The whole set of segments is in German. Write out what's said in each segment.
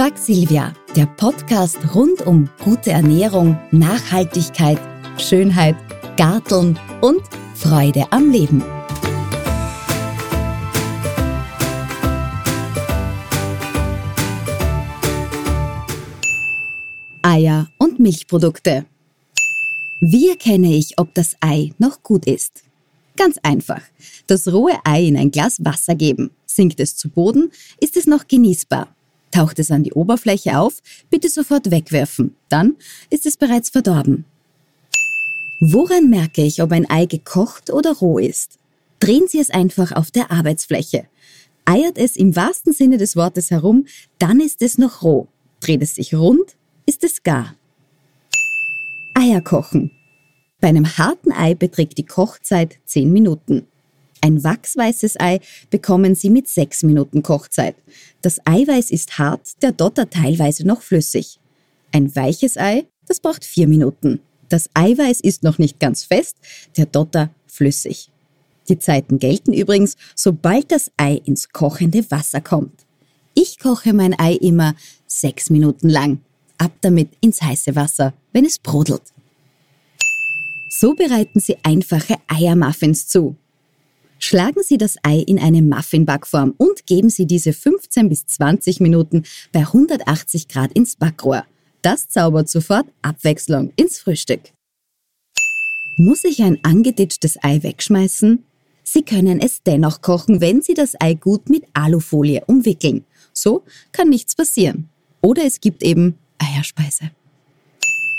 Frag Silvia, der Podcast rund um gute Ernährung, Nachhaltigkeit, Schönheit, Garteln und Freude am Leben. Eier und Milchprodukte. Wie erkenne ich, ob das Ei noch gut ist? Ganz einfach. Das rohe Ei in ein Glas Wasser geben. Sinkt es zu Boden, ist es noch genießbar. Taucht es an die Oberfläche auf, bitte sofort wegwerfen. Dann ist es bereits verdorben. Woran merke ich, ob ein Ei gekocht oder roh ist? Drehen Sie es einfach auf der Arbeitsfläche. Eiert es im wahrsten Sinne des Wortes herum, dann ist es noch roh. Dreht es sich rund, ist es gar. Eier kochen. Bei einem harten Ei beträgt die Kochzeit 10 Minuten. Ein wachsweißes Ei bekommen Sie mit 6 Minuten Kochzeit. Das Eiweiß ist hart, der Dotter teilweise noch flüssig. Ein weiches Ei, das braucht 4 Minuten. Das Eiweiß ist noch nicht ganz fest, der Dotter flüssig. Die Zeiten gelten übrigens, sobald das Ei ins kochende Wasser kommt. Ich koche mein Ei immer 6 Minuten lang. Ab damit ins heiße Wasser, wenn es brodelt. So bereiten Sie einfache Eiermuffins zu. Schlagen Sie das Ei in eine Muffinbackform und geben Sie diese 15 bis 20 Minuten bei 180 Grad ins Backrohr. Das zaubert sofort Abwechslung ins Frühstück. Muss ich ein angeditschtes Ei wegschmeißen? Sie können es dennoch kochen, wenn Sie das Ei gut mit Alufolie umwickeln. So kann nichts passieren. Oder es gibt eben Eierspeise.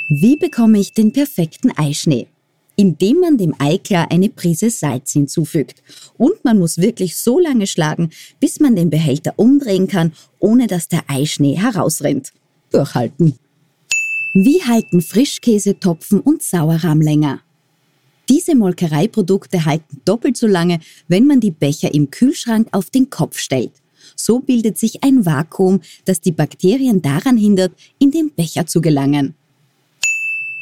Wie bekomme ich den perfekten Eischnee? Indem man dem Eiklar eine Prise Salz hinzufügt. Und man muss wirklich so lange schlagen, bis man den Behälter umdrehen kann, ohne dass der Eischnee herausrennt. Durchhalten. Wie halten Frischkäse, Topfen und Sauerrahm länger? Diese Molkereiprodukte halten doppelt so lange, wenn man die Becher im Kühlschrank auf den Kopf stellt. So bildet sich ein Vakuum, das die Bakterien daran hindert, in den Becher zu gelangen.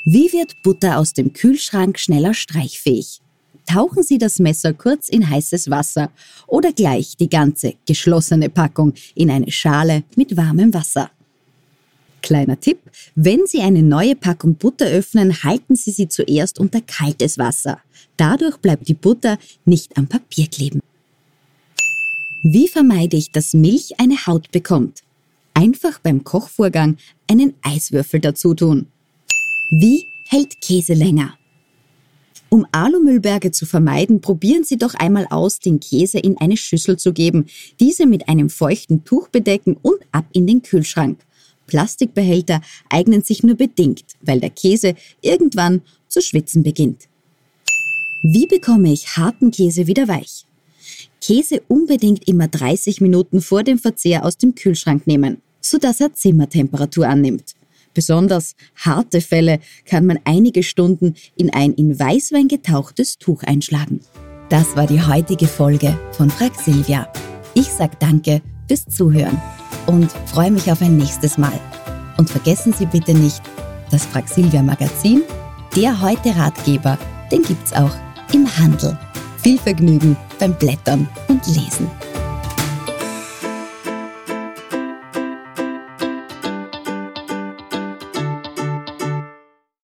Wie wird Butter aus dem Kühlschrank schneller streichfähig? Tauchen Sie das Messer kurz in heißes Wasser oder gleich die ganze geschlossene Packung in eine Schale mit warmem Wasser. Kleiner Tipp, wenn Sie eine neue Packung Butter öffnen, halten Sie sie zuerst unter kaltes Wasser. Dadurch bleibt die Butter nicht am Papier kleben. Wie vermeide ich, dass Milch eine Haut bekommt? Einfach beim Kochvorgang einen Eiswürfel dazu tun. Wie hält Käse länger? Um Alumüllberge zu vermeiden, probieren Sie doch einmal aus, den Käse in eine Schüssel zu geben, diese mit einem feuchten Tuch bedecken und ab in den Kühlschrank. Plastikbehälter eignen sich nur bedingt, weil der Käse irgendwann zu schwitzen beginnt. Wie bekomme ich harten Käse wieder weich? Käse unbedingt immer 30 Minuten vor dem Verzehr aus dem Kühlschrank nehmen, sodass er Zimmertemperatur annimmt. Besonders harte Fälle kann man einige Stunden in ein in Weißwein getauchtes Tuch einschlagen. Das war die heutige Folge von Frag Silvia. Ich sag danke fürs Zuhören und freue mich auf ein nächstes Mal. Und vergessen Sie bitte nicht, das Frag Silvia Magazin, der heute Ratgeber, den gibt's auch im Handel. Viel Vergnügen beim Blättern und Lesen.